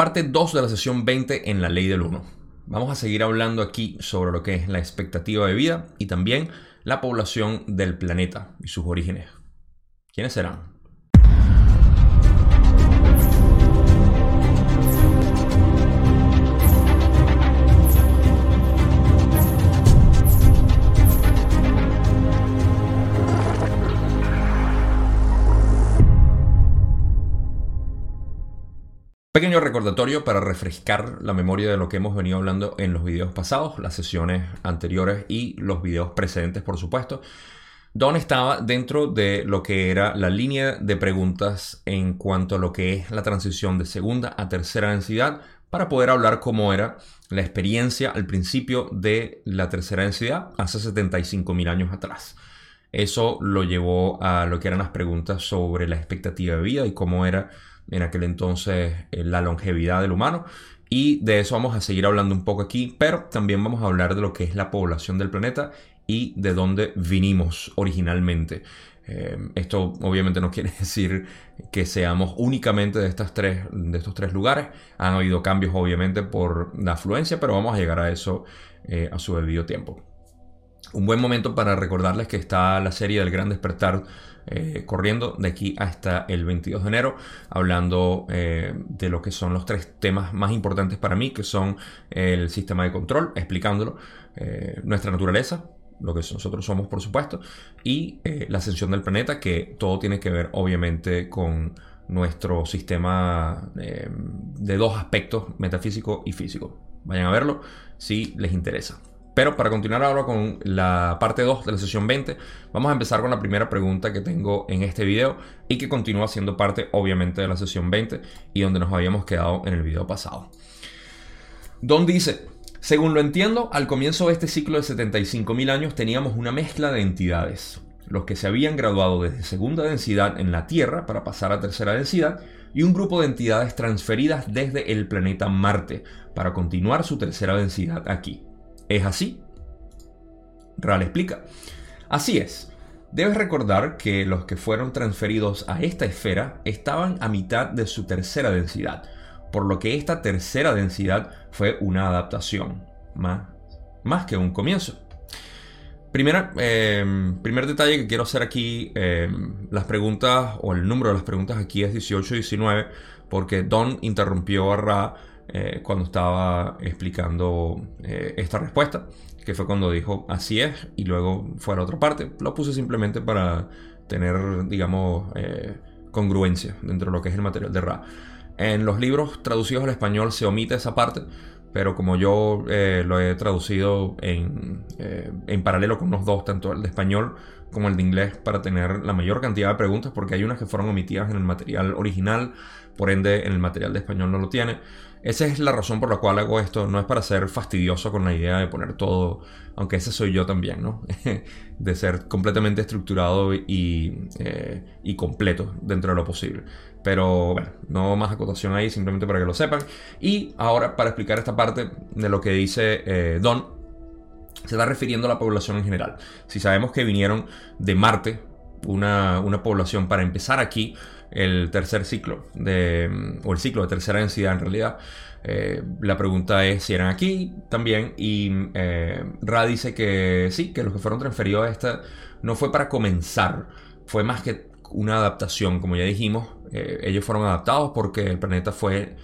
Parte 2 de la sesión 20 en la ley del 1. Vamos a seguir hablando aquí sobre lo que es la expectativa de vida y también la población del planeta y sus orígenes. ¿Quiénes serán? Pequeño recordatorio para refrescar la memoria de lo que hemos venido hablando en los videos pasados, las sesiones anteriores y los videos precedentes, por supuesto. Don estaba dentro de lo que era la línea de preguntas en cuanto a lo que es la transición de segunda a tercera densidad para poder hablar cómo era la experiencia al principio de la tercera densidad hace 75.000 años atrás. Eso lo llevó a lo que eran las preguntas sobre la expectativa de vida y cómo era en aquel entonces eh, la longevidad del humano. Y de eso vamos a seguir hablando un poco aquí, pero también vamos a hablar de lo que es la población del planeta y de dónde vinimos originalmente. Eh, esto obviamente no quiere decir que seamos únicamente de, estas tres, de estos tres lugares. Han habido cambios obviamente por la afluencia, pero vamos a llegar a eso eh, a su debido tiempo. Un buen momento para recordarles que está la serie del Gran Despertar eh, corriendo de aquí hasta el 22 de enero, hablando eh, de lo que son los tres temas más importantes para mí, que son el sistema de control, explicándolo, eh, nuestra naturaleza, lo que nosotros somos por supuesto, y la ascensión del planeta, que todo tiene que ver obviamente con nuestro sistema de dos aspectos, metafísico y físico. Vayan a verlo si les interesa. Pero para continuar ahora con la parte 2 de la sesión 20, vamos a empezar con la primera pregunta que tengo en este video y que continúa siendo parte obviamente de la sesión 20 y donde nos habíamos quedado en el video pasado. Don dice, según lo entiendo, al comienzo de este ciclo de 75.000 años teníamos una mezcla de entidades, los que se habían graduado desde segunda densidad en la Tierra para pasar a tercera densidad y un grupo de entidades transferidas desde el planeta Marte para continuar su tercera densidad aquí. ¿Es así? Ral explica. Así es. Debes recordar que los que fueron transferidos a esta esfera estaban a mitad de su tercera densidad, por lo que esta tercera densidad fue una adaptación, más, más que un comienzo. Primera, eh, primer detalle que quiero hacer aquí, eh, las preguntas o el número de las preguntas aquí es 18 y 19, porque Don interrumpió a Ra eh, cuando estaba explicando eh, esta respuesta, que fue cuando dijo así es y luego fue a la otra parte. Lo puse simplemente para tener, digamos, eh, congruencia dentro de lo que es el material de Ra. En los libros traducidos al español se omite esa parte, pero como yo lo he traducido en, en, paralelo con los dos, tanto el de español como el de inglés, para tener la mayor cantidad de preguntas, porque hay unas que fueron omitidas en el material original, por ende en el material de español no lo tiene. Esa es la razón por la cual hago esto. No es para ser fastidioso con la idea de poner todo, aunque ese soy yo también, ¿no? de ser completamente estructurado y, eh, y, completo dentro de lo posible. Pero bueno, no más acotación ahí, simplemente para que lo sepan. Y ahora, para explicar esta parte de lo que dice eh, Don, se está refiriendo a la población en general. Si sabemos que vinieron de Marte, una, una población para empezar aquí, el tercer ciclo, de, o el ciclo de tercera densidad en realidad. Eh, la pregunta es si eran aquí también y eh, Ra dice que sí, que los que fueron transferidos a esta no fue para comenzar, fue más que una adaptación, como ya dijimos, eh, ellos fueron adaptados porque el planeta fue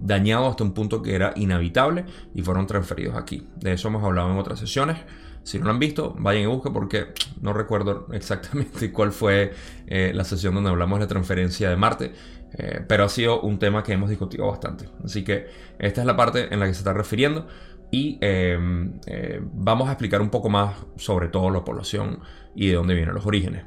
dañado hasta un punto que era inhabitable y fueron transferidos aquí. De eso hemos hablado en otras sesiones. Si no lo han visto, vayan y busquen porque no recuerdo exactamente cuál fue eh, la sesión donde hablamos de la transferencia de Marte, eh, pero ha sido un tema que hemos discutido bastante. Así que esta es la parte en la que se está refiriendo y eh, vamos a explicar un poco más sobre todo la población y de dónde vienen los orígenes.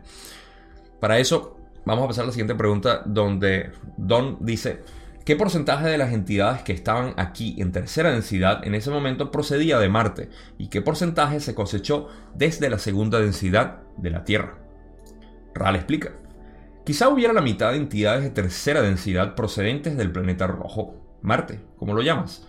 Para eso, vamos a pasar a la siguiente pregunta donde Don dice... ¿Qué porcentaje de las entidades que estaban aquí en tercera densidad en ese momento procedía de Marte? ¿Y qué porcentaje se cosechó desde la segunda densidad de la Tierra? Ral explica. Quizá hubiera la mitad de entidades de tercera densidad procedentes del planeta rojo, Marte, como lo llamas.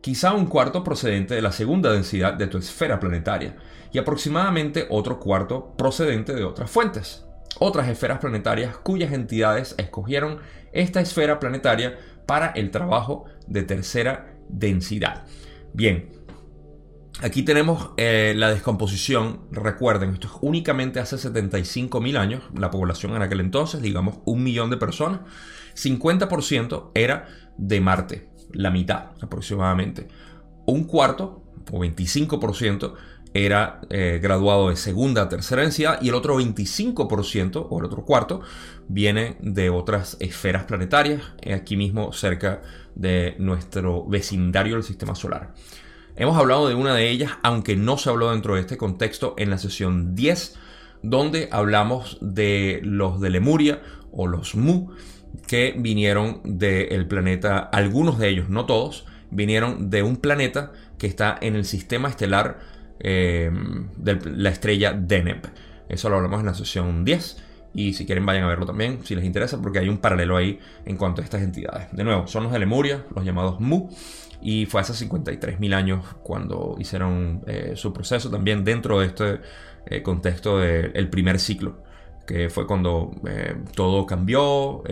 Quizá un cuarto procedente de la segunda densidad de tu esfera planetaria y aproximadamente otro cuarto procedente de otras fuentes. Otras esferas planetarias cuyas entidades escogieron esta esfera planetaria para el trabajo de tercera densidad. Bien, aquí tenemos eh, la descomposición. Recuerden, esto es únicamente hace 75 mil años, la población en aquel entonces, digamos un millón de personas. 50% era de Marte, la mitad aproximadamente. Un cuarto, o 25%, era eh, graduado de segunda tercera densidad y el otro 25% o el otro cuarto viene de otras esferas planetarias, eh, aquí mismo cerca de nuestro vecindario del sistema solar. Hemos hablado de una de ellas, aunque no se habló dentro de este contexto en la sesión 10, donde hablamos de los de Lemuria o los Mu, que vinieron del planeta, algunos de ellos, no todos, vinieron de un planeta que está en el sistema estelar eh, de la estrella Deneb. Eso lo hablamos en la sesión 10. Y si quieren vayan a verlo también, si les interesa, porque hay un paralelo ahí en cuanto a estas entidades. De nuevo, son los de Lemuria, los llamados Mu. Y fue hace 53.000 años cuando hicieron eh, su proceso también dentro de este eh, contexto del primer ciclo que fue cuando todo cambió,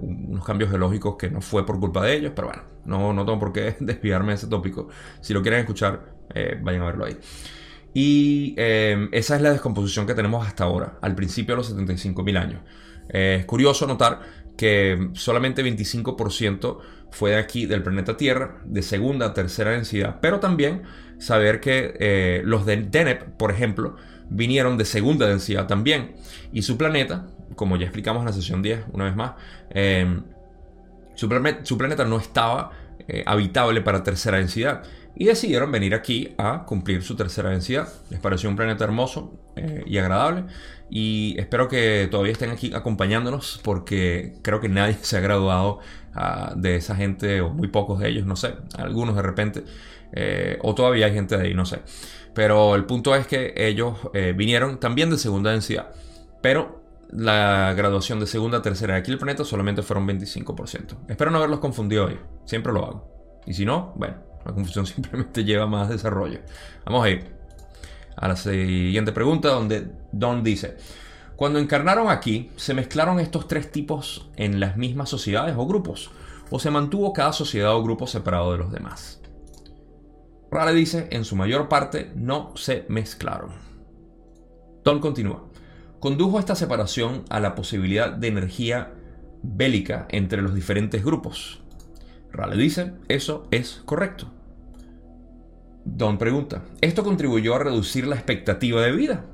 unos cambios geológicos que no fue por culpa de ellos, pero bueno, no, no tengo por qué desviarme de ese tópico. Si lo quieren escuchar, vayan a verlo ahí. Y em, esa es la descomposición que tenemos hasta ahora, al principio de los 75.000 años. es curioso notar que solamente 25% fue de aquí, del planeta Tierra, de segunda a tercera densidad, pero también saber que eh, los de Deneb, por ejemplo, vinieron de segunda densidad también. Y su planeta, como ya explicamos en la sesión 10, una vez más, em, su, planeta no estaba eh, habitable para tercera densidad y decidieron venir aquí a cumplir su tercera densidad. Les pareció un planeta hermoso eh, y agradable y espero que todavía estén aquí acompañándonos porque creo que nadie se ha graduado ah, de esa gente o muy pocos de ellos, no sé, algunos de repente eh, o todavía hay gente de ahí, no sé. Pero el punto es que ellos eh, vinieron también de segunda densidad, pero la graduación de segunda tercera de aquí el planeta solamente fueron 25%. Espero no haberlos confundido hoy, siempre lo hago. Y si no, bueno, la confusión simplemente lleva más desarrollo. Vamos a ir a la siguiente pregunta donde Don dice, cuando encarnaron aquí, ¿se mezclaron estos tres tipos en las mismas sociedades o grupos? ¿O se mantuvo cada sociedad o grupo separado de los demás? Rale dice, en su mayor parte no se mezclaron. Don continúa. Condujo esta separación a la posibilidad de energía bélica entre los diferentes grupos. Rale dice, eso es correcto. Don pregunta, ¿esto contribuyó a reducir la expectativa de vida?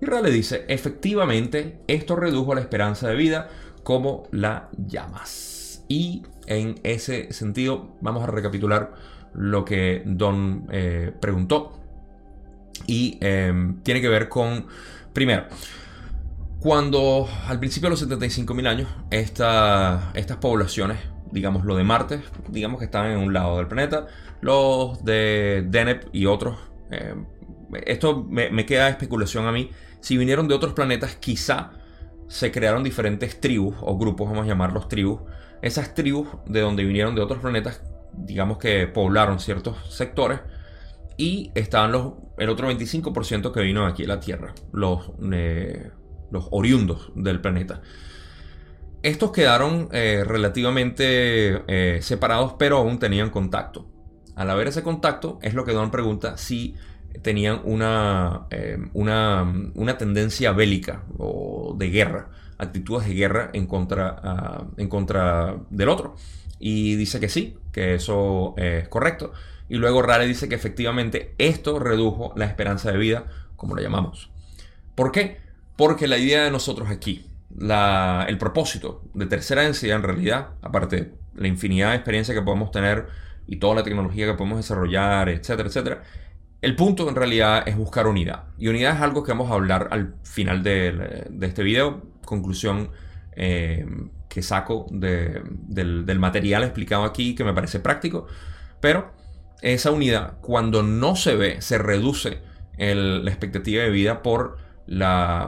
Y Rale dice, efectivamente, esto redujo la esperanza de vida como la llamas. Y en ese sentido, vamos a recapitular lo que Don eh, preguntó. Y em, tiene que ver con, primero, cuando al principio de los 75.000 años, estas poblaciones digamos, lo de Marte, digamos que estaban en un lado del planeta, los de Deneb y otros. Eh, esto me, queda especulación a mí. Si vinieron de otros planetas, quizá se crearon diferentes tribus o grupos, vamos a llamarlos tribus. Esas tribus de donde vinieron de otros planetas, digamos que poblaron ciertos sectores. Y estaban los, el otro 25% que vino aquí a la Tierra, los, eh, los oriundos del planeta. Estos quedaron eh, relativamente eh, separados, pero aún tenían contacto. Al haber ese contacto, es lo que Don pregunta si tenían una, eh, una, tendencia bélica o de guerra, actitudes de guerra en contra, ah, en contra del otro. Y dice que sí, que eso es correcto. Y luego Rale dice que efectivamente esto redujo la esperanza de vida, como la llamamos. ¿Por qué? Porque la idea de nosotros aquí el propósito de tercera densidad en realidad, aparte la infinidad de experiencia que podemos tener y toda la tecnología que podemos desarrollar, etcétera, etcétera, el punto en realidad es buscar unidad. Y unidad es algo que vamos a hablar al final de, este video. Conclusión eh, que saco del, material explicado aquí, que me parece práctico. Pero esa unidad, cuando no se ve, se reduce la expectativa de vida por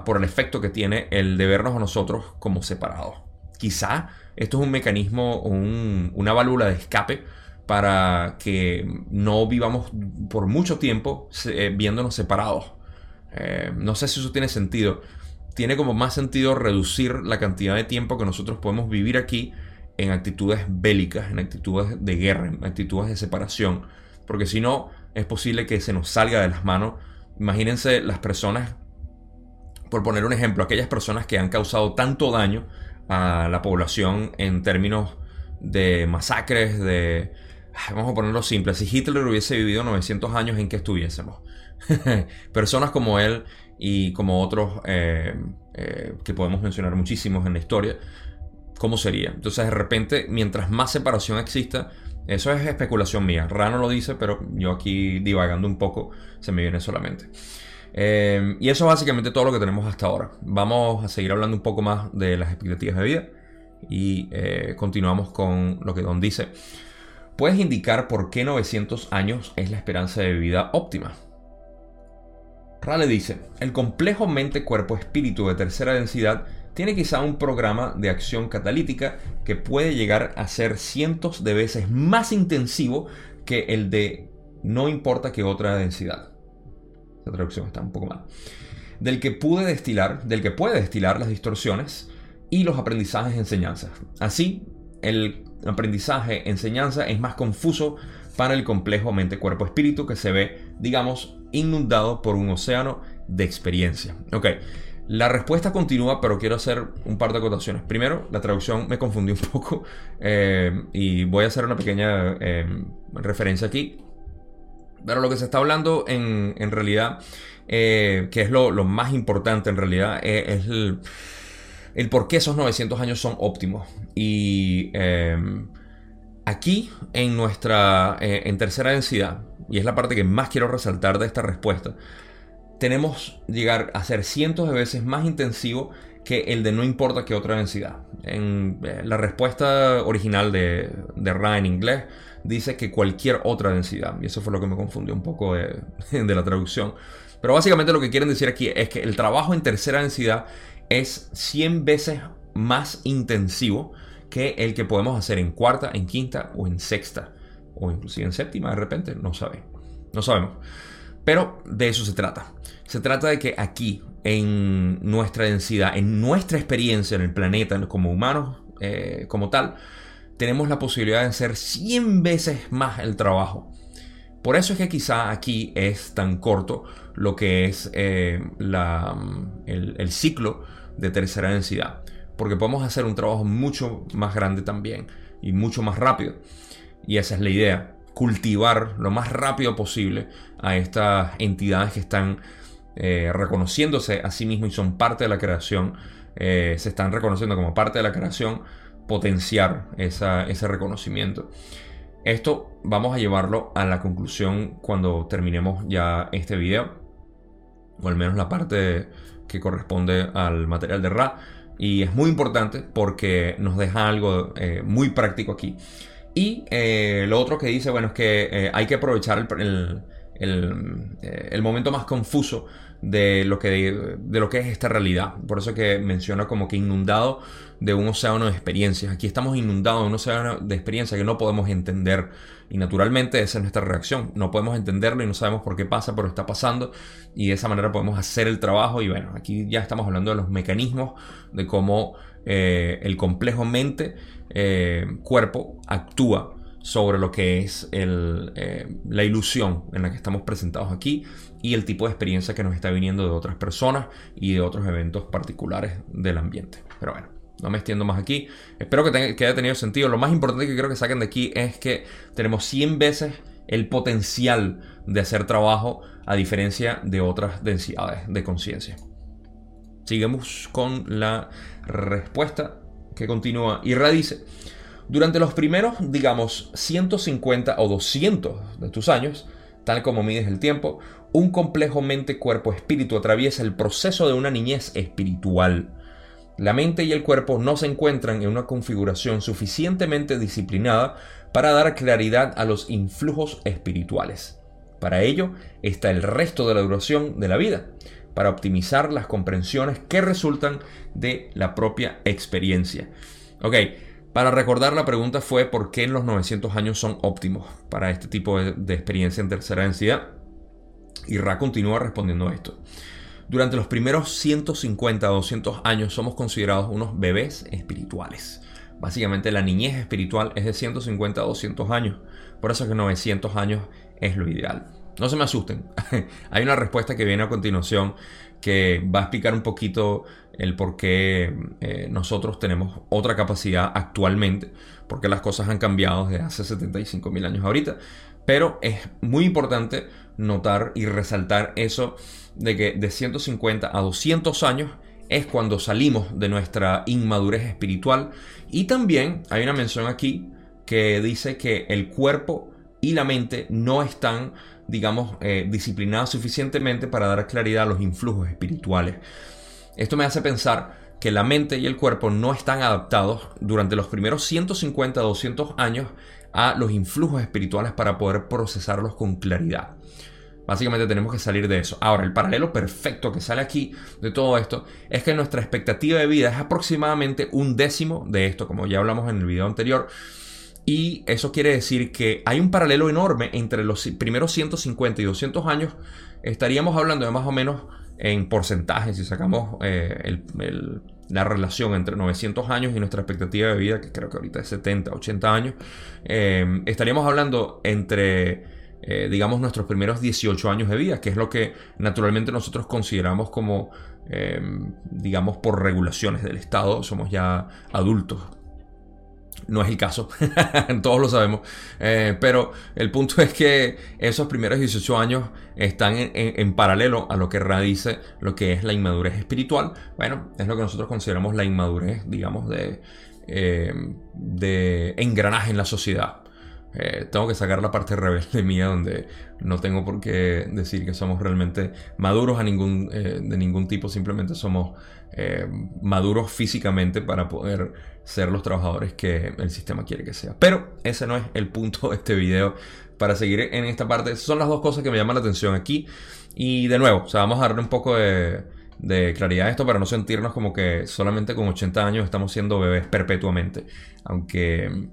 por el efecto que tiene el de vernos a nosotros como separados. Quizá esto es un mecanismo, una válvula de escape para que no vivamos por mucho tiempo eh, viéndonos separados. Eh, no sé si eso tiene sentido. Tiene como más sentido reducir la cantidad de tiempo que nosotros podemos vivir aquí en actitudes bélicas, en actitudes de guerra, en actitudes de separación, porque si no es posible que se nos salga de las manos. Imagínense las personas, por poner un ejemplo, aquellas personas que han causado tanto daño a la población en términos de masacres, de... Vamos a ponerlo simple, si Hitler hubiese vivido 900 años en que estuviésemos. Personas como él y como otros eh, eh, que podemos mencionar muchísimos en la historia, ¿cómo sería? Entonces de repente, mientras más separación exista, eso es especulación mía. Rano lo dice, pero yo aquí divagando un poco se me viene solamente. Eh, y eso es básicamente todo lo que tenemos hasta ahora. Vamos a seguir hablando un poco más de las expectativas de vida y continuamos con lo que Don dice. ¿Puedes indicar por qué 900 años es la esperanza de vida óptima? Rale dice, el complejo mente-cuerpo-espíritu de tercera densidad tiene quizá un programa de acción catalítica que puede llegar a ser cientos de veces más intensivo que el de no importa qué otra densidad. Esta traducción está un poco mal. Del que pude destilar, del que puede destilar las distorsiones y los aprendizajes enseñanzas. Así, el aprendizaje enseñanza es más confuso para el complejo mente-cuerpo-espíritu que se ve, digamos, inundado por un océano de experiencia. Ok, la respuesta continúa, pero quiero hacer un par de acotaciones. Primero, la traducción me confundió un poco eh, y voy a hacer una pequeña eh, referencia aquí. Pero lo que se está hablando en, realidad, eh, que es lo, más importante en realidad, es el, el, por qué esos 900 años son óptimos. Y Aquí, en nuestra eh, en tercera densidad, y es la parte que más quiero resaltar de esta respuesta, tenemos llegar a ser cientos de veces más intensivo que el de no importa qué otra densidad. En eh, la respuesta original de, de Ra en inglés dice que cualquier otra densidad, y eso fue lo que me confundió un poco de, la traducción. Pero básicamente lo que quieren decir aquí es que el trabajo en tercera densidad es 100 veces más intensivo que el que podemos hacer en cuarta, en quinta o en sexta, o inclusive en séptima de repente, no sabemos. No sabemos. Pero de eso se trata. Se trata de que aquí, en nuestra densidad, en nuestra experiencia en el planeta, como humanos, eh, como tal, tenemos la posibilidad de hacer 100 veces más el trabajo. Por eso es que quizá aquí es tan corto lo que es eh, el ciclo de tercera densidad porque podemos hacer un trabajo mucho más grande también y mucho más rápido. Y esa es la idea, cultivar lo más rápido posible a estas entidades que están eh, reconociéndose a sí mismos y son parte de la creación, eh, se están reconociendo como parte de la creación, potenciar ese reconocimiento. Esto vamos a llevarlo a la conclusión cuando terminemos ya este video, o al menos la parte que corresponde al material de Ra. Y es muy importante porque nos deja algo eh, muy práctico aquí. Y eh, lo otro que dice, bueno, es que eh, hay que aprovechar el, el, momento más confuso de lo, que, de, lo que es esta realidad. Por eso que menciona como que inundado de un océano de experiencias. Aquí estamos inundados de un océano de experiencias que no podemos entender. Y naturalmente esa es nuestra reacción. No podemos entenderlo y no sabemos por qué pasa, pero está pasando. Y de esa manera podemos hacer el trabajo. Y bueno, aquí ya estamos hablando de los mecanismos de cómo eh, el complejo mente-cuerpo eh, actúa sobre lo que es eh, la ilusión en la que estamos presentados aquí y el tipo de experiencia que nos está viniendo de otras personas y de otros eventos particulares del ambiente. Pero bueno, no me extiendo más aquí. Espero que, haya tenido sentido. Lo más importante que quiero que saquen de aquí es que tenemos 100 veces el potencial de hacer trabajo a diferencia de otras densidades de conciencia. Sigamos con la respuesta que continúa. Y dice, durante los primeros, digamos, 150 o 200 de tus años, tal como mides el tiempo, un complejo mente-cuerpo-espíritu atraviesa el proceso de una niñez espiritual. La mente y el cuerpo no se encuentran en una configuración suficientemente disciplinada para dar claridad a los influjos espirituales. Para ello está el resto de la duración de la vida, para optimizar las comprensiones que resultan de la propia experiencia. Ok, para recordar la pregunta fue por qué los 900 años son óptimos para este tipo de, experiencia en tercera densidad. Y Ra continúa respondiendo a esto. Durante los primeros 150 o 200 años somos considerados unos bebés espirituales. Básicamente la niñez espiritual es de 150 a 200 años. Por eso es que 900 años es lo ideal. No se me asusten. Hay una respuesta que viene a continuación que va a explicar un poquito el por qué eh, nosotros tenemos otra capacidad actualmente, porque las cosas han cambiado desde hace 75 mil años ahorita. Pero es muy importante notar y resaltar eso de que de 150 a 200 años es cuando salimos de nuestra inmadurez espiritual. Y también hay una mención aquí que dice que el cuerpo y la mente no están, digamos, eh, disciplinados suficientemente para dar claridad a los influjos espirituales. Esto me hace pensar que la mente y el cuerpo no están adaptados durante los primeros 150 200 años a los influjos espirituales para poder procesarlos con claridad. Básicamente tenemos que salir de eso. Ahora, el paralelo perfecto que sale aquí de todo esto es que nuestra expectativa de vida es aproximadamente un décimo de esto, como ya hablamos en el video anterior. Y eso quiere decir que hay un paralelo enorme entre los primeros 150 y 200 años. Estaríamos hablando de más o menos en porcentaje, si sacamos eh, la relación entre 900 años y nuestra expectativa de vida, que creo que ahorita es 70, 80 años, eh, estaríamos hablando entre, eh, digamos, nuestros primeros 18 años de vida, que es lo que naturalmente nosotros consideramos como, digamos, por regulaciones del Estado, somos ya adultos no es el caso, todos lo sabemos. Eh, pero el punto es que esos primeros 18 años están en, paralelo a lo que radice lo que es la inmadurez espiritual. Bueno, es lo que nosotros consideramos la inmadurez, digamos, de, eh, de engranaje en la sociedad. Eh, tengo que sacar la parte rebelde mía donde no tengo por qué decir que somos realmente maduros a ningún, de ningún tipo, simplemente somos maduros físicamente para poder ser los trabajadores que el sistema quiere que sea. Pero ese no es el punto de este video. Para seguir en esta parte, son las dos cosas que me llaman la atención aquí. Y de nuevo, vamos a darle un poco de, claridad a esto para no sentirnos como que solamente con 80 años estamos siendo bebés perpetuamente. Aunque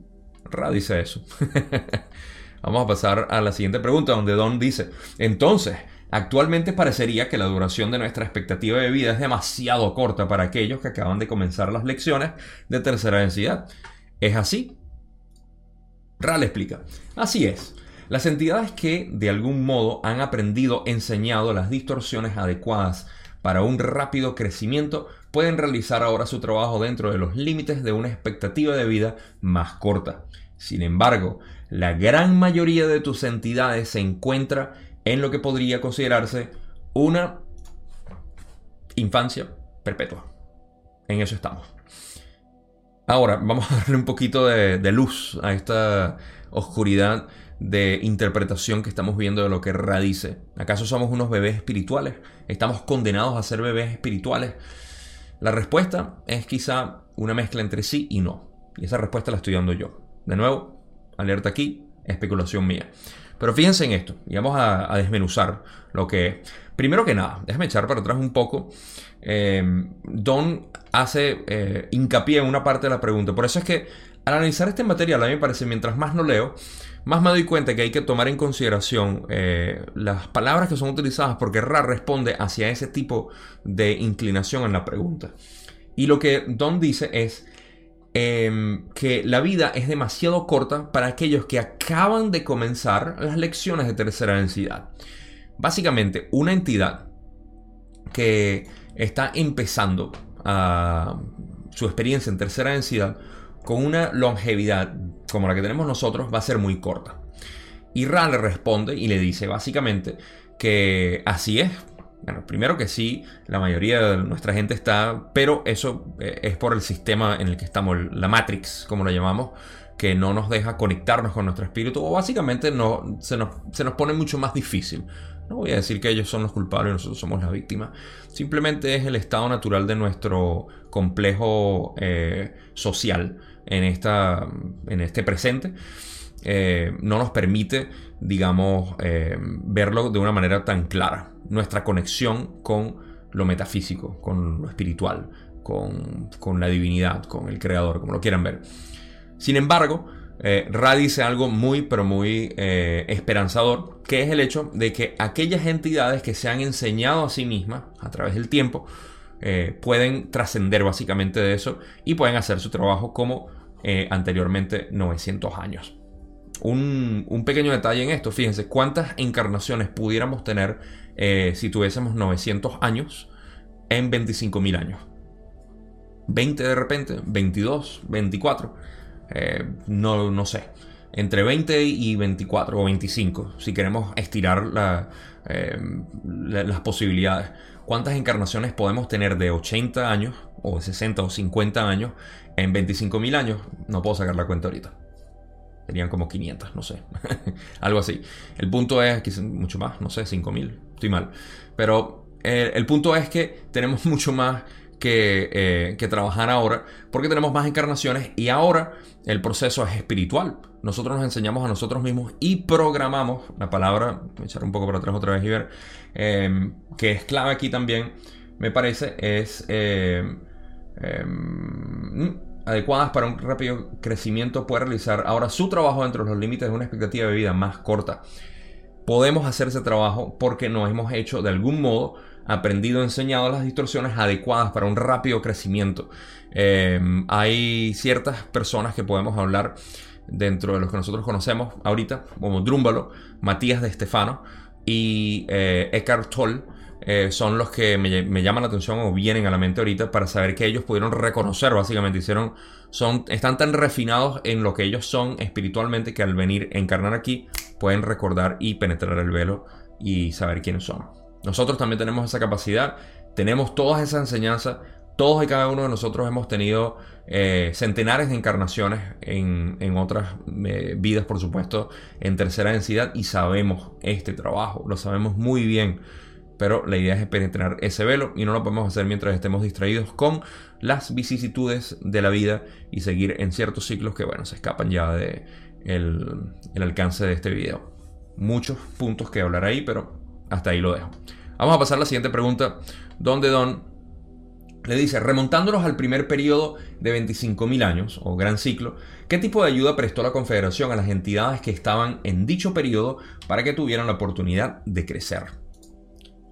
Ra dice eso. vamos a pasar a la siguiente pregunta, donde Don dice, entonces, Actualmente parecería que la duración de nuestra expectativa de vida es demasiado corta para aquellos que acaban de comenzar las lecciones de tercera densidad. ¿Es así? Ral explica. Así es. Las entidades que de algún modo han aprendido, enseñado las distorsiones adecuadas para un rápido crecimiento pueden realizar ahora su trabajo dentro de los límites de una expectativa de vida más corta. Sin embargo, la gran mayoría de tus entidades se encuentra en lo que podría considerarse una infancia perpetua. En eso estamos. Ahora, vamos a darle un poquito de, luz a esta oscuridad de interpretación que estamos viendo de lo que radice. ¿Acaso somos unos bebés espirituales? ¿Estamos condenados a ser bebés espirituales? La respuesta es quizá una mezcla entre sí y no. Y esa respuesta la estoy dando yo. De nuevo, alerta aquí, especulación mía. Pero fíjense en esto, y vamos a, desmenuzar lo que Primero que nada, déjame echar para atrás un poco. Eh, Don hace eh, hincapié en una parte de la pregunta. Por eso es que al analizar este material, a mí me parece, mientras más lo leo, más me doy cuenta que hay que tomar en consideración eh, las palabras que son utilizadas porque Ra responde hacia ese tipo de inclinación en la pregunta. Y lo que Don dice es, Em, que la vida es demasiado corta para aquellos que acaban de comenzar las lecciones de tercera densidad. Básicamente, una entidad que está empezando su experiencia en tercera densidad con una longevidad como la que tenemos nosotros va a ser muy corta. Y Ra le responde y le dice básicamente que así es, bueno, primero que sí, la mayoría de nuestra gente está, pero eso eh, es por el sistema en el que estamos, la Matrix, como lo llamamos, que no nos deja conectarnos con nuestro espíritu, o básicamente no, se, nos, se nos pone mucho más difícil. No voy a decir que ellos son los culpables y nosotros somos las víctimas. Simplemente es el estado natural de nuestro complejo eh, social en, esta, en este presente. Eh, no nos permite, digamos, verlo de una manera tan clara nuestra conexión con lo metafísico, con lo espiritual, con, la divinidad, con el creador, como lo quieran ver. Sin embargo, eh, dice algo muy, pero muy eh, esperanzador, que es el hecho de que aquellas entidades que se han enseñado a sí mismas a través del tiempo, eh, pueden trascender básicamente de eso y pueden hacer su trabajo como eh, anteriormente 900 años. Un, pequeño detalle en esto, fíjense, ¿cuántas encarnaciones pudiéramos tener eh, si tuviésemos 900 años en 25.000 años? 20 de repente, 22, 24, no, no sé entre 20 y 24 o 25, si queremos estirar eh, las posibilidades. ¿Cuántas encarnaciones podemos tener de 80 años, o de 60 o 50 años, en 25.000 años? No puedo sacar la cuenta ahorita. Serían como 500, no sé. Algo así. El punto es, que mucho más, no sé, 5.000. Estoy mal. Pero eh, el punto es que tenemos mucho más eh, que, trabajar ahora, porque tenemos más encarnaciones y ahora el proceso es espiritual. Nosotros nos enseñamos a nosotros mismos y programamos, la palabra, voy a echar un poco para atrás otra vez y ver, em, que es clave aquí también, me parece, es em, em, adecuadas para un rápido crecimiento, puede realizar ahora su trabajo dentro de los límites de una expectativa de vida más corta. Podemos hacer ese trabajo porque nos hemos hecho de algún modo aprendido, enseñado las distorsiones adecuadas para un rápido crecimiento. Eh, hay ciertas personas que podemos hablar dentro de los que nosotros conocemos ahorita, como Drúmbalo, Matías de Estefano y eh, Eckhart Tolle. Eh, son los que me, llaman la atención o vienen a la mente ahorita para saber que ellos pudieron reconocer, básicamente, hicieron, son, están tan refinados en lo que ellos son espiritualmente que al venir a encarnar aquí pueden recordar y penetrar el velo y saber quiénes son. Nosotros también tenemos esa capacidad, tenemos todas esas enseñanzas, todos y cada uno de nosotros hemos tenido eh, centenares de encarnaciones en, otras eh, vidas, por supuesto, en tercera densidad y sabemos este trabajo, lo sabemos muy bien. Pero la idea es penetrar ese velo y no lo podemos hacer mientras estemos distraídos con las vicisitudes de la vida y seguir en ciertos ciclos que, bueno, se escapan ya de el alcance de este video. Muchos puntos que hablar ahí, pero hasta ahí lo dejo. Vamos a pasar a la siguiente pregunta, donde Don le dice, remontándonos al primer periodo de 25.000 años, o gran ciclo, ¿qué tipo de ayuda prestó la Confederación a las entidades que estaban en dicho periodo para que tuvieran la oportunidad de crecer?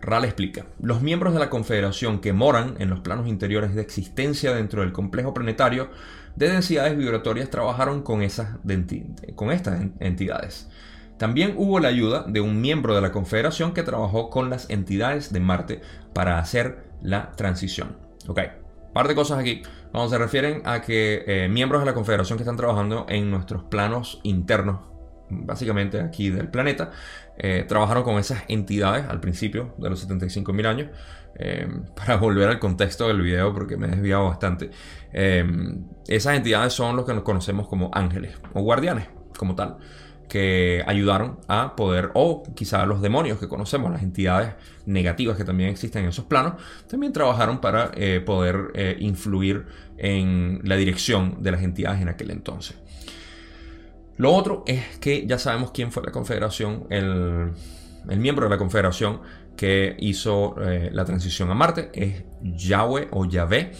Ral explica, los miembros de la Confederación que moran en los planos interiores de existencia dentro del complejo planetario de densidades vibratorias trabajaron con, esas con estas entidades. También hubo la ayuda de un miembro de la Confederación que trabajó con las entidades de Marte para hacer la transición. Ok, par de cosas aquí. Cuando se refieren a que eh, miembros de la Confederación que están trabajando en nuestros planos internos, básicamente aquí del planeta, eh, trabajaron con esas entidades al principio de los 75.000 años. Eh, para volver al contexto del video, porque me he desviado bastante. esas entidades son los que nos conocemos como ángeles o guardianes, como tal que ayudaron a poder, o quizá los demonios que conocemos, las entidades negativas que también existen en esos planos, también trabajaron para eh, poder influir en la dirección de las entidades en aquel entonces. Lo otro es que ya sabemos quién fue la confederación, el, miembro de la confederación que hizo eh, la transición a Marte, es Yahweh o Yahvé.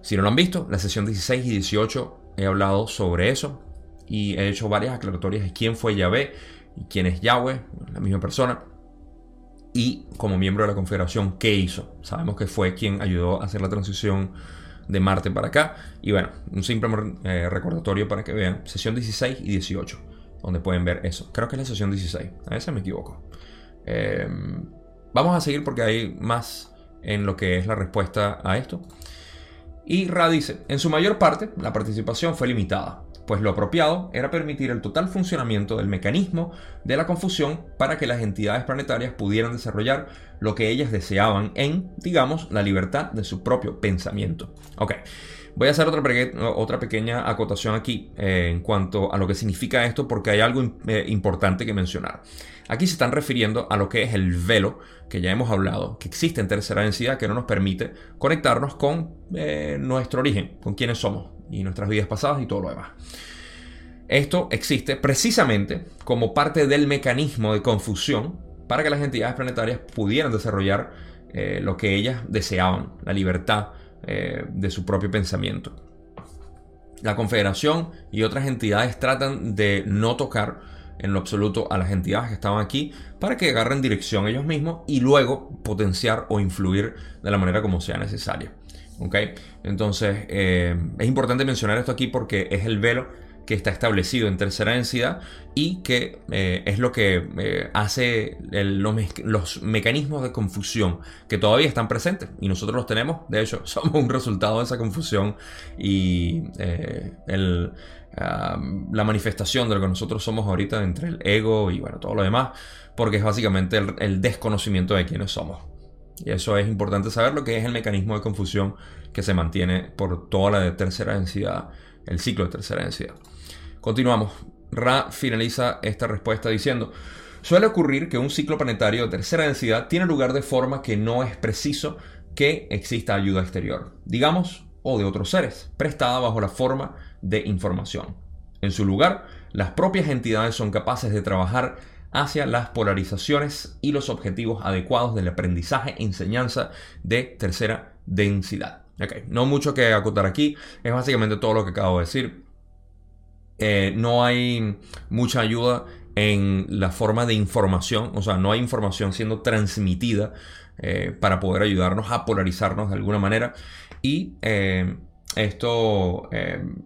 Si no lo han visto, la sesión 16 y 18 he hablado sobre eso y he hecho varias aclaratorias de quién fue Yahvé y quién es Yahweh, la misma persona. Y como miembro de la confederación, ¿qué hizo? Sabemos que fue quien ayudó a hacer la transición de Marte para acá. Y bueno, un simple eh, recordatorio para que vean sesión 16 y 18, donde pueden ver eso. Creo que es la sesión 16, a veces me equivoco. Em, vamos a seguir porque hay más en lo que es la respuesta a esto. Y Ra dice, en su mayor parte, la participación fue limitada pues lo apropiado era permitir el total funcionamiento del mecanismo de la confusión para que las entidades planetarias pudieran desarrollar lo que ellas deseaban en, digamos, la libertad de su propio pensamiento. Ok, voy a hacer otra, otra pequeña acotación aquí eh, en cuanto a lo que significa esto porque hay algo eh, importante que mencionar. Aquí se están refiriendo a lo que es el velo, que ya hemos hablado, que existe en tercera densidad que no nos permite conectarnos con eh, nuestro origen, con quienes somos, y nuestras vidas pasadas y todo lo demás. Esto existe precisamente como parte del mecanismo de confusión para que las entidades planetarias pudieran desarrollar lo que ellas deseaban, la libertad eh, de su propio pensamiento. La Confederación y otras entidades tratan de no tocar en lo absoluto a las entidades que estaban aquí para que agarren dirección ellos mismos y luego potenciar o influir de la manera como sea necesaria. ¿ok? Entonces, eh, es importante mencionar esto aquí porque es el velo que está establecido en tercera densidad y que eh, es lo que eh, hace los, mecanismos de confusión que todavía están presentes y nosotros los tenemos. De hecho, somos un resultado de esa confusión y la manifestación de lo que nosotros somos ahorita entre el ego y bueno, todo lo demás, porque es básicamente el, desconocimiento de quiénes somos. Y eso es importante saber lo que es el mecanismo de confusión que se mantiene por toda la tercera densidad, el ciclo de tercera densidad. Continuamos. Ra finaliza esta respuesta diciendo, suele ocurrir que un ciclo planetario de tercera densidad tiene lugar de forma que no es preciso que exista ayuda exterior, digamos, o de otros seres, prestada bajo la forma de información. En su lugar, las propias entidades son capaces de trabajar hacia las polarizaciones y los objetivos adecuados del aprendizaje e enseñanza de tercera densidad. Okay. No mucho que acotar aquí, es básicamente todo lo que acabo de decir. Eh, no hay mucha ayuda en la forma de información, o sea, no hay información siendo transmitida eh, para poder ayudarnos a polarizarnos de alguna manera. Y eh, esto,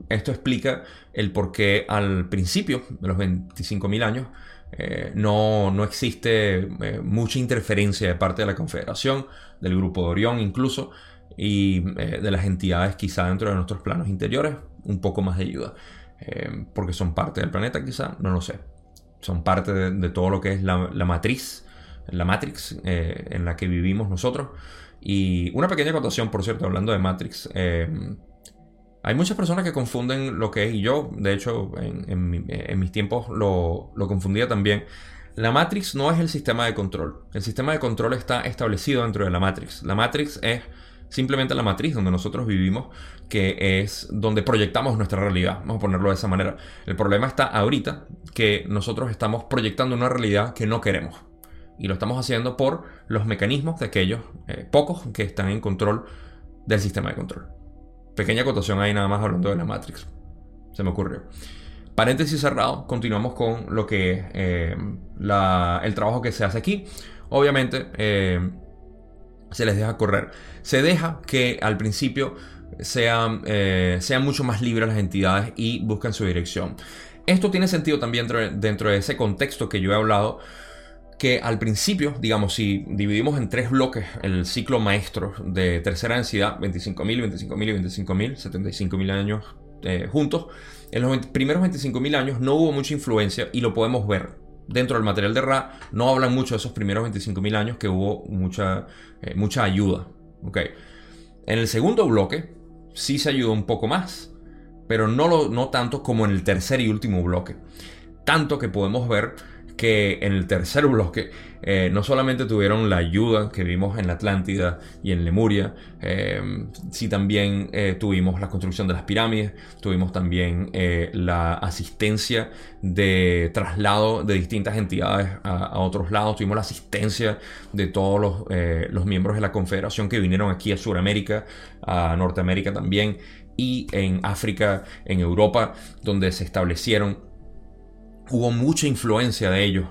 esto explica el por qué al principio de los 25.000 años no, no, existe mucha interferencia de parte de la Confederación, del Grupo de Orión incluso, y de las entidades quizá dentro de nuestros planos interiores, un poco más de ayuda. Eh, porque son parte del planeta quizá, no lo sé. Son parte de, todo lo que es la, matriz, la Matrix eh, en la que vivimos nosotros. Y una pequeña acotación, por cierto, hablando de Matrix. Eh, hay muchas personas que confunden lo que es, y yo, de hecho, en, mis tiempos lo confundía también. La Matrix no es el sistema de control. El sistema de control está establecido dentro de la Matrix. La Matrix es simplemente la matriz donde nosotros vivimos, que es donde proyectamos nuestra realidad, vamos a ponerlo de esa manera. El problema está ahorita que nosotros estamos proyectando una realidad que no queremos. Y lo estamos haciendo por los mecanismos de aquellos eh, pocos que están en control del sistema de control. Pequeña acotación ahí nada más hablando de la Matrix. Se me ocurrió. Paréntesis cerrado, continuamos con lo que eh, el trabajo que se hace aquí. Obviamente, eh, se les deja correr. Se deja que al principio sean, eh, sean mucho más libres las entidades y busquen su dirección. Esto tiene sentido también dentro de, ese contexto que yo he hablado, que al principio, digamos, si dividimos en tres bloques el ciclo maestro de tercera densidad, 25.000, 25.000 y 25.000, 75.000 años eh, juntos, en los primeros 25.000 años no hubo mucha influencia y lo podemos ver dentro del material de Ra no hablan mucho de esos primeros 25.000 años que hubo mucha, eh, mucha ayuda. ¿okay? En el segundo bloque sí se ayudó un poco más, pero no, lo, no tanto como en el tercer y último bloque. Tanto que podemos ver que en el tercer bloque eh, no solamente tuvieron la ayuda que vimos en la Atlántida y en Lemuria, eh, también eh, tuvimos la construcción de las pirámides, tuvimos también la asistencia de traslado de distintas entidades a, otros lados, tuvimos la asistencia de todos los, los miembros de la Confederación que vinieron aquí a Sudamérica, a Norteamérica también, y en África, en Europa, donde se establecieron hubo mucha influencia de ellos.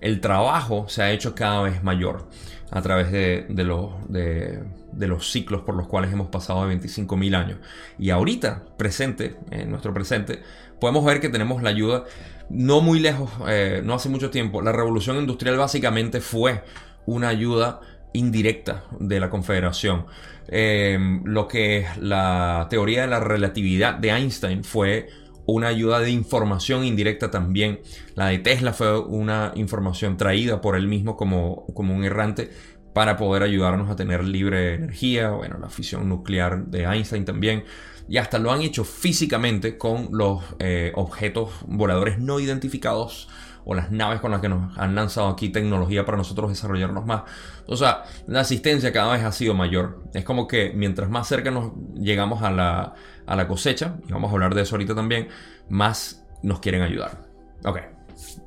El trabajo se ha hecho cada vez mayor a través de, los, ciclos por los cuales hemos pasado de 25.000 años. Y ahorita, presente, en nuestro presente, podemos ver que tenemos la ayuda no muy lejos, eh, no hace mucho tiempo. La revolución industrial básicamente fue una ayuda indirecta de la Confederación. Eh, lo que es la teoría de la relatividad de Einstein fue una ayuda de información indirecta también. La de Tesla fue una información traída por él mismo como, como un errante para poder ayudarnos a tener libre energía, bueno, la fisión nuclear de Einstein también, y hasta lo han hecho físicamente con los eh, objetos voladores no identificados o las naves con las que nos han lanzado aquí tecnología para nosotros desarrollarnos más. O sea, la asistencia cada vez ha sido mayor. Es como que mientras más cerca nos llegamos a la, a la cosecha, y vamos a hablar de eso ahorita también, más nos quieren ayudar. Ok,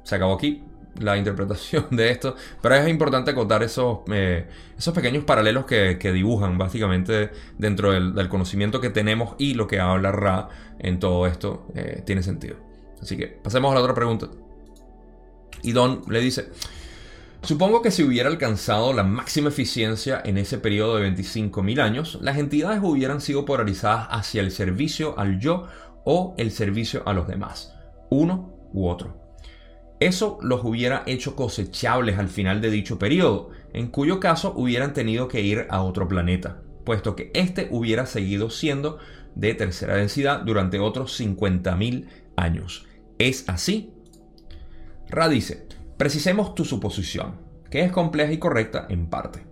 se acabó aquí la interpretación de esto, pero es importante acotar esos, eh, esos pequeños paralelos que, dibujan básicamente dentro del, conocimiento que tenemos y lo que habla Ra en todo esto eh, tiene sentido. Así que pasemos a la otra pregunta. Y Don le dice, Supongo que si hubiera alcanzado la máxima eficiencia en ese periodo de 25.000 años, las entidades hubieran sido polarizadas hacia el servicio al yo o el servicio a los demás, uno u otro. Eso los hubiera hecho cosechables al final de dicho periodo, en cuyo caso hubieran tenido que ir a otro planeta, puesto que éste hubiera seguido siendo de tercera densidad durante otros 50.000 años. ¿Es así? Ra dice, precisemos tu suposición, que es compleja y correcta en parte.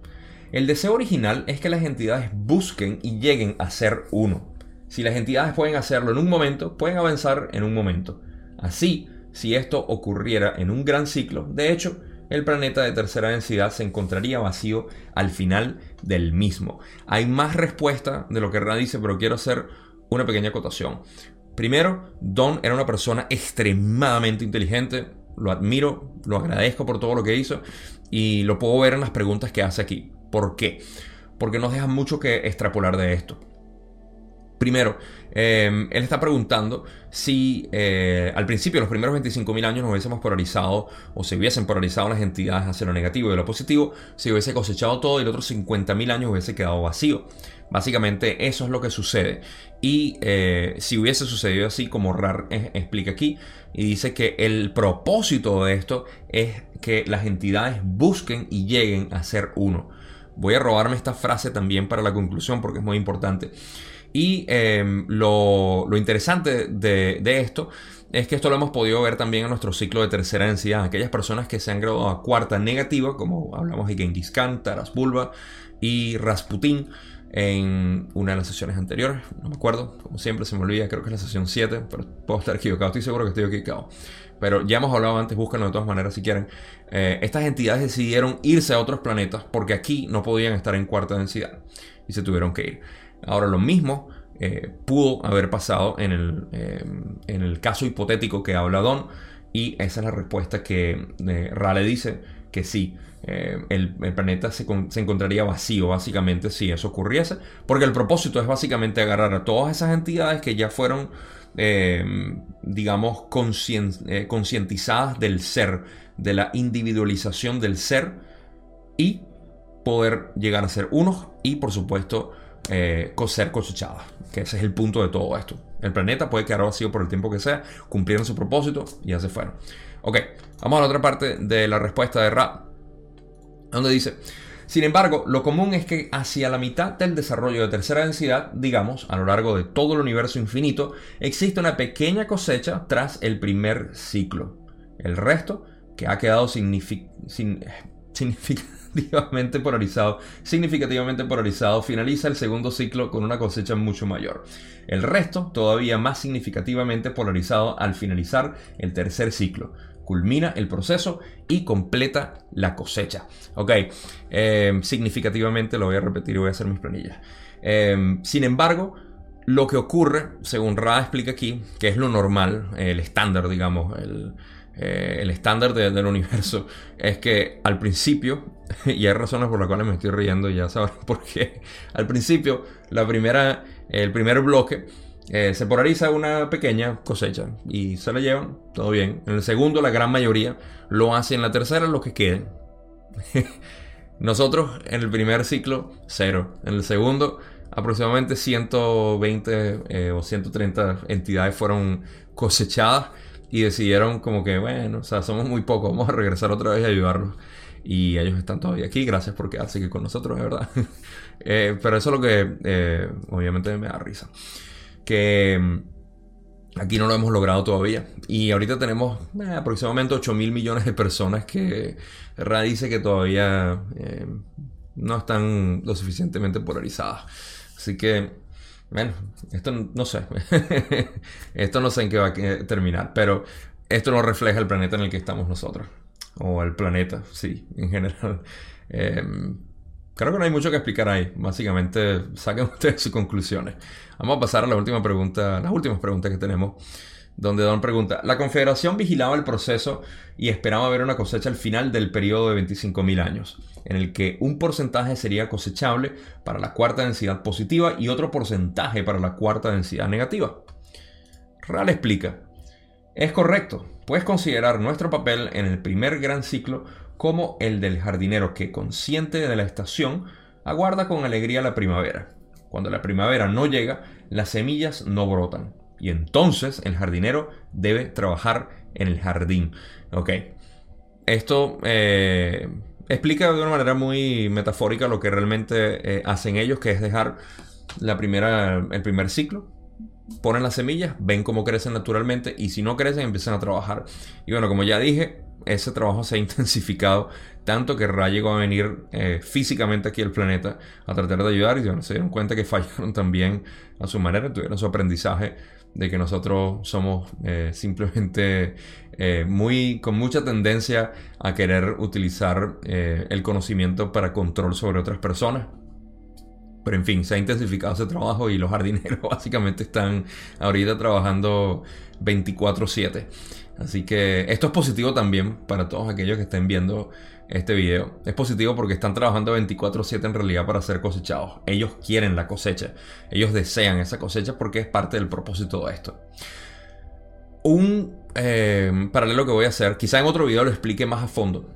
El deseo original es que las entidades busquen y lleguen a ser uno. Si las entidades pueden hacerlo en un momento, pueden avanzar en un momento. Así, si esto ocurriera en un gran ciclo, de hecho, el planeta de tercera densidad se encontraría vacío al final del mismo. Hay más respuesta de lo que Ra dice, pero quiero hacer una pequeña acotación. Primero, Don era una persona extremadamente inteligente, lo admiro, lo agradezco por todo lo que hizo y lo puedo ver en las preguntas que hace aquí. ¿Por qué? Porque nos deja mucho que extrapolar de esto. Primero, em, él está preguntando si eh, al principio, los primeros 25.000 años, nos hubiésemos polarizado o se hubiesen polarizado las entidades hacia lo negativo y lo positivo, si hubiese cosechado todo y los otros 50.000 años hubiese quedado vacío. Básicamente eso es lo que sucede. Y eh, si hubiese sucedido así, como Rar explica aquí, y dice que el propósito de esto es que las entidades busquen y lleguen a ser uno. Voy a robarme esta frase también para la conclusión porque es muy importante. Y em, lo, interesante de, esto es que esto lo hemos podido ver también en nuestro ciclo de tercera densidad. Aquellas personas que se han graduado a cuarta negativa, como hablamos de Genghis Khan, Taras Bulba y Rasputin en una de las sesiones anteriores. No me acuerdo, como siempre se me olvida, creo que es la sesión 7, pero puedo estar equivocado, estoy seguro que estoy equivocado. Pero ya hemos hablado antes, búsquenlo de todas maneras si quieren. Eh, estas entidades decidieron irse a otros planetas porque aquí no podían estar en cuarta densidad y se tuvieron que ir. Ahora lo mismo eh, pudo haber pasado en el, eh, en el, caso hipotético que habla Don y esa es la respuesta que Rale dice que sí. El, planeta se, encontraría vacío básicamente si eso ocurriese porque el propósito es básicamente agarrar a todas esas entidades que ya fueron digamos concientizadas del ser de la individualización del ser y poder llegar a ser unos y por supuesto eh, ser cosechada Que ese es el punto de todo esto. El planeta puede quedar vacío por el tiempo que sea, cumplieron su propósito y ya se fueron. Ok, vamos a la otra parte de la respuesta de Ra, donde dice, sin embargo, lo común es que hacia la mitad del desarrollo de tercera densidad, digamos, a lo largo de todo el universo infinito, existe una pequeña cosecha tras el primer ciclo. El resto, que ha quedado significativamente polarizado, significativamente polarizado, finaliza el segundo ciclo con una cosecha mucho mayor. El resto, todavía más significativamente polarizado al finalizar el tercer ciclo. Culmina el proceso y completa la cosecha. Ok, eh, significativamente lo voy a repetir y voy a hacer mis planillas. Eh, sin embargo, lo que ocurre, según Ra explica aquí, que es lo normal, el estándar, digamos, el, eh, el estándar del universo es que al principio, y hay razones por las cuales me estoy riendo, ya sabrán por qué, al principio, la primera, el primer bloque eh, se polariza una pequeña cosecha y se la llevan, todo bien. En el segundo, la gran mayoría lo hace. En la tercera, lo que queden. Nosotros, en el primer ciclo, cero. En el segundo, aproximadamente 120 eh, o 130 entidades fueron cosechadas y decidieron como que, bueno, o sea, somos muy pocos, vamos a regresar otra vez y ayudarlos. Y ellos están todavía aquí, gracias por quedarse aquí con nosotros, de verdad. Eh, pero eso es lo que obviamente me da risa. Que mm, aquí no lo hemos logrado todavía. Y ahorita tenemos eh, aproximadamente 8 mil millones de personas que Ra dice que todavía no están lo suficientemente polarizadas. Así que bueno, esto no sé. esto no sé en qué va a terminar, pero esto no refleja el planeta en el que estamos nosotros. O el planeta, sí, en general. Em, creo que no hay mucho que explicar ahí. Básicamente, saquen ustedes sus conclusiones. Vamos a pasar a la última pregunta, las últimas preguntas que tenemos donde Don pregunta, la Confederación vigilaba el proceso y esperaba ver una cosecha al final del periodo de 25.000 años, en el que un porcentaje sería cosechable para la cuarta densidad positiva y otro porcentaje para la cuarta densidad negativa. Ral explica, Es correcto, puedes considerar nuestro papel en el primer gran ciclo como el del jardinero que, consciente de la estación, aguarda con alegría la primavera. Cuando la primavera no llega, las semillas no brotan. Y entonces el jardinero debe trabajar en el jardín. Ok. Esto eh, explica de una manera muy metafórica lo que realmente eh, hacen ellos, que es dejar la primera, el primer ciclo. Ponen las semillas, ven cómo crecen naturalmente y si no crecen empiezan a trabajar. Y bueno, como ya dije, ese trabajo se ha intensificado tanto que Ra llegó a venir eh, físicamente aquí al planeta a tratar de ayudar y se dieron cuenta que fallaron también a su manera, tuvieron su aprendizaje de que nosotros somos eh, simplemente eh, muy con mucha tendencia a querer utilizar el conocimiento para control sobre otras personas. Pero en fin, se ha intensificado ese trabajo y los jardineros básicamente están ahorita trabajando 24/7. Así que esto es positivo también para todos aquellos que estén viendo este video. Es positivo porque están trabajando 24/7 en realidad para ser cosechados. Ellos quieren la cosecha. Ellos desean esa cosecha porque es parte del propósito de esto. Un eh, paralelo que voy a hacer, quizá en otro video lo explique más a fondo.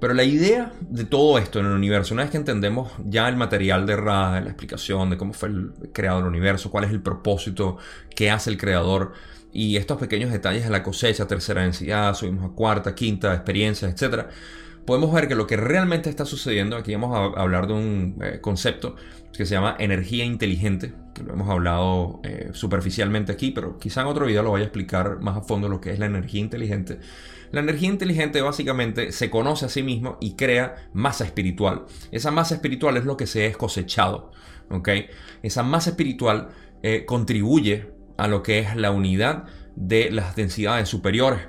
Pero la idea de todo esto en el universo, una vez que entendemos ya el material de Ra, la explicación de cómo fue creado el universo, cuál es el propósito que hace el creador, y estos pequeños detalles de la cosecha, tercera densidad, subimos a cuarta, quinta, experiencias, etc., podemos ver que lo que realmente está sucediendo, aquí vamos a hablar de un eh, concepto que se llama energía inteligente, que lo hemos hablado eh, superficialmente aquí, pero quizá en otro video lo vaya a explicar más a fondo lo que es la energía inteligente. La energía inteligente básicamente se conoce a sí mismo y crea masa espiritual. Esa masa espiritual es lo que se es cosechado. Esa masa espiritual eh, contribuye a lo que es la unidad de las densidades superiores.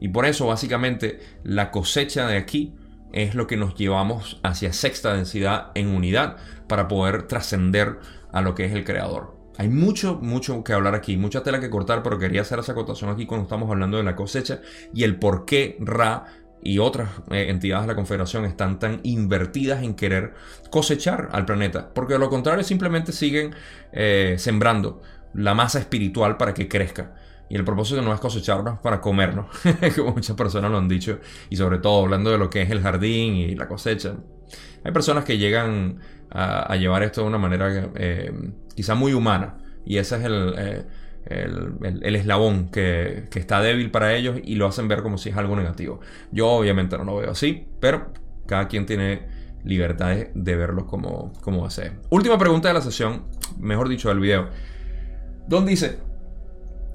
Y por eso básicamente la cosecha de aquí es lo que nos llevamos hacia sexta densidad en unidad para poder trascender a lo que es el creador. Hay mucho, mucho que hablar aquí, mucha tela que cortar, pero quería hacer esa acotación aquí cuando estamos hablando de la cosecha y el por qué Ra y otras eh, entidades de la Confederación están tan invertidas en querer cosechar al planeta. Porque de lo contrario simplemente siguen eh, sembrando la masa espiritual para que crezca. Y el propósito no es cosecharnos para comernos, como muchas personas lo han dicho, y sobre todo hablando de lo que es el jardín y la cosecha. Hay personas que llegan a, llevar esto de una manera eh, quizá muy humana, y ese es el, eh, el, eslabón que, que, está débil para ellos y lo hacen ver como si es algo negativo. Yo obviamente no lo veo así, pero cada quien tiene libertad de verlo como, como hace. Última pregunta de la sesión, mejor dicho, del video. Don dice,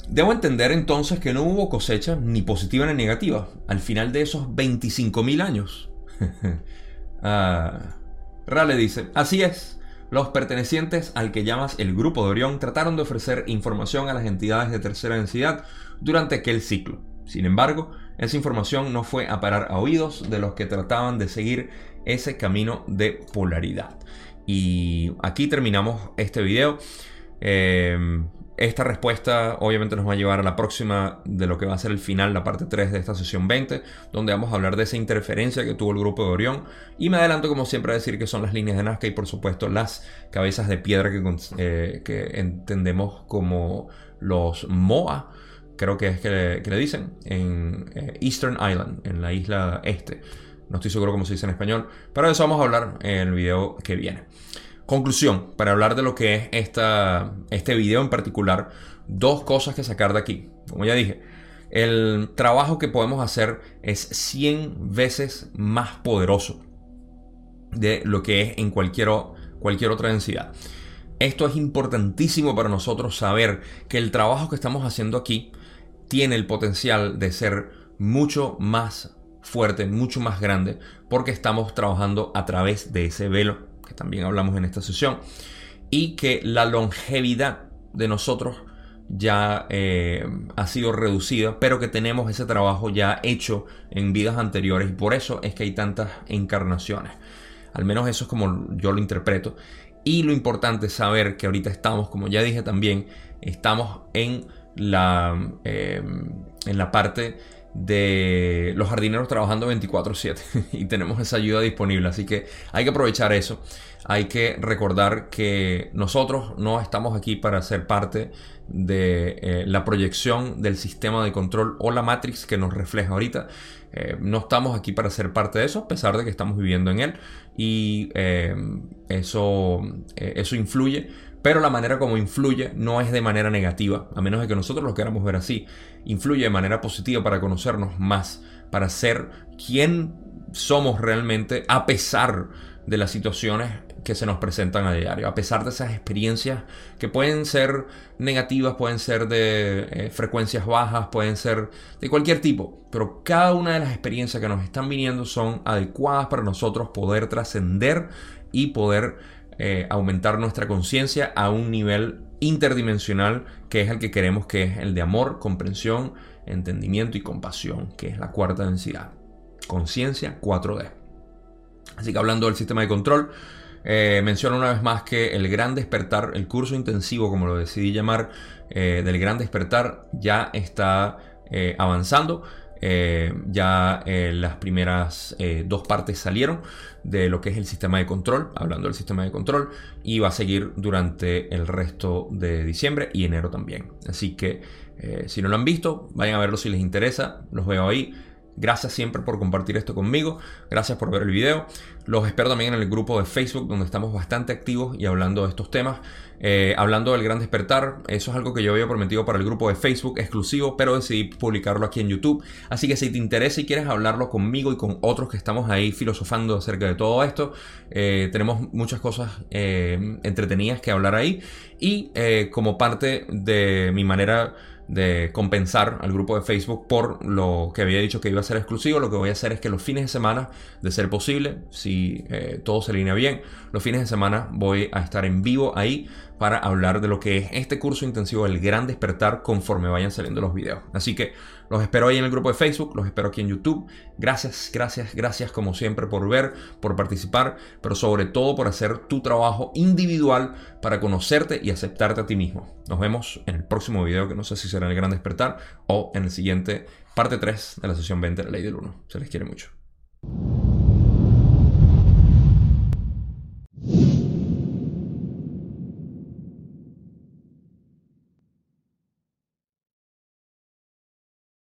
debo entender entonces que no hubo cosecha ni positiva ni negativa al final de esos 25.000 años. ah, Rale dice, así es. Los pertenecientes al que llamas el grupo de Orión trataron de ofrecer información a las entidades de tercera densidad durante aquel ciclo. Sin embargo, esa información no fue a parar a oídos de los que trataban de seguir ese camino de polaridad. Y aquí terminamos este video. Eh, esta respuesta obviamente nos va a llevar a la próxima de lo que va a ser el final, la parte 3 de esta sesión 20, donde vamos a hablar de esa interferencia que tuvo el grupo de Orión. Y me adelanto como siempre a decir que son las líneas de Nazca y por supuesto las cabezas de piedra que, eh, entendemos como los MOA, creo que es que le, dicen, en eh, Eastern Island, en la isla este. No estoy seguro cómo se dice en español, pero de eso vamos a hablar en el video que viene. Conclusión, para hablar de lo que es esta, este video en particular, dos cosas que sacar de aquí. Como ya dije, el trabajo que podemos hacer es 100 veces más poderoso de lo que es en cualquier, cualquier otra densidad. Esto es importantísimo para nosotros saber que el trabajo que estamos haciendo aquí tiene el potencial de ser mucho más fuerte, mucho más grande, porque estamos trabajando a través de ese velo también hablamos en esta sesión, y que la longevidad de nosotros ya eh, ha sido reducida, pero que tenemos ese trabajo ya hecho en vidas anteriores y por eso es que hay tantas encarnaciones. Al menos eso es como yo lo interpreto. Y lo importante es saber que ahorita estamos, como ya dije también, estamos en la, eh, en la parte de los jardineros trabajando 24/7 y tenemos esa ayuda disponible. Así que hay que aprovechar eso. Hay que recordar que nosotros no estamos aquí para ser parte de eh, la proyección del sistema de control o la matrix que nos refleja ahorita. Eh, no estamos aquí para ser parte de eso, a pesar de que estamos viviendo en él. Y eh, eso, eso influye pero la manera como influye no es de manera negativa, a menos de que nosotros lo queramos ver así. Influye de manera positiva para conocernos más, para ser quien somos realmente a pesar de las situaciones que se nos presentan a diario, a pesar de esas experiencias que pueden ser negativas, pueden ser de eh, frecuencias bajas, pueden ser de cualquier tipo, pero cada una de las experiencias que nos están viniendo son adecuadas para nosotros poder trascender y poder eh, aumentar nuestra conciencia a un nivel interdimensional que es el que queremos que es el de amor, comprensión, entendimiento y compasión, que es la cuarta densidad. Conciencia 4D. Así que hablando del sistema de control, eh, menciono una vez más que el gran despertar, el curso intensivo, como lo decidí llamar, eh, del gran despertar, ya está avanzando. Eh, ya eh, las primeras eh, dos partes salieron de lo que es el sistema de control, hablando del sistema de control, y va a seguir durante el resto de diciembre y enero también. Así que si no lo han visto, vayan a verlo si les interesa, los veo ahí. Gracias siempre por compartir esto conmigo. Gracias por ver el video. Los espero también en el grupo de Facebook donde estamos bastante activos y hablando de estos temas. Eh, hablando del gran despertar, eso es algo que yo había prometido para el grupo de Facebook exclusivo, pero decidí publicarlo aquí en YouTube. Así que si te interesa y quieres hablarlo conmigo y con otros que estamos ahí filosofando acerca de todo esto, eh, tenemos muchas cosas eh, entretenidas que hablar ahí. Y como parte de mi manera de compensar al grupo de Facebook por lo que había dicho que iba a ser exclusivo. Lo que voy a hacer es que los fines de semana, de ser posible, si eh, todo se alinea bien, los fines de semana voy a estar en vivo ahí para hablar de lo que es este curso intensivo El Gran Despertar conforme vayan saliendo los videos. Así que los espero ahí en el grupo de Facebook, los espero aquí en YouTube. Gracias, gracias, gracias como siempre por ver, por participar, pero sobre todo por hacer tu trabajo individual para conocerte y aceptarte a ti mismo. Nos vemos en el próximo video que no sé si será El Gran Despertar o en el siguiente parte 3 de la sesión 20 de la ley del 1. Se les quiere mucho.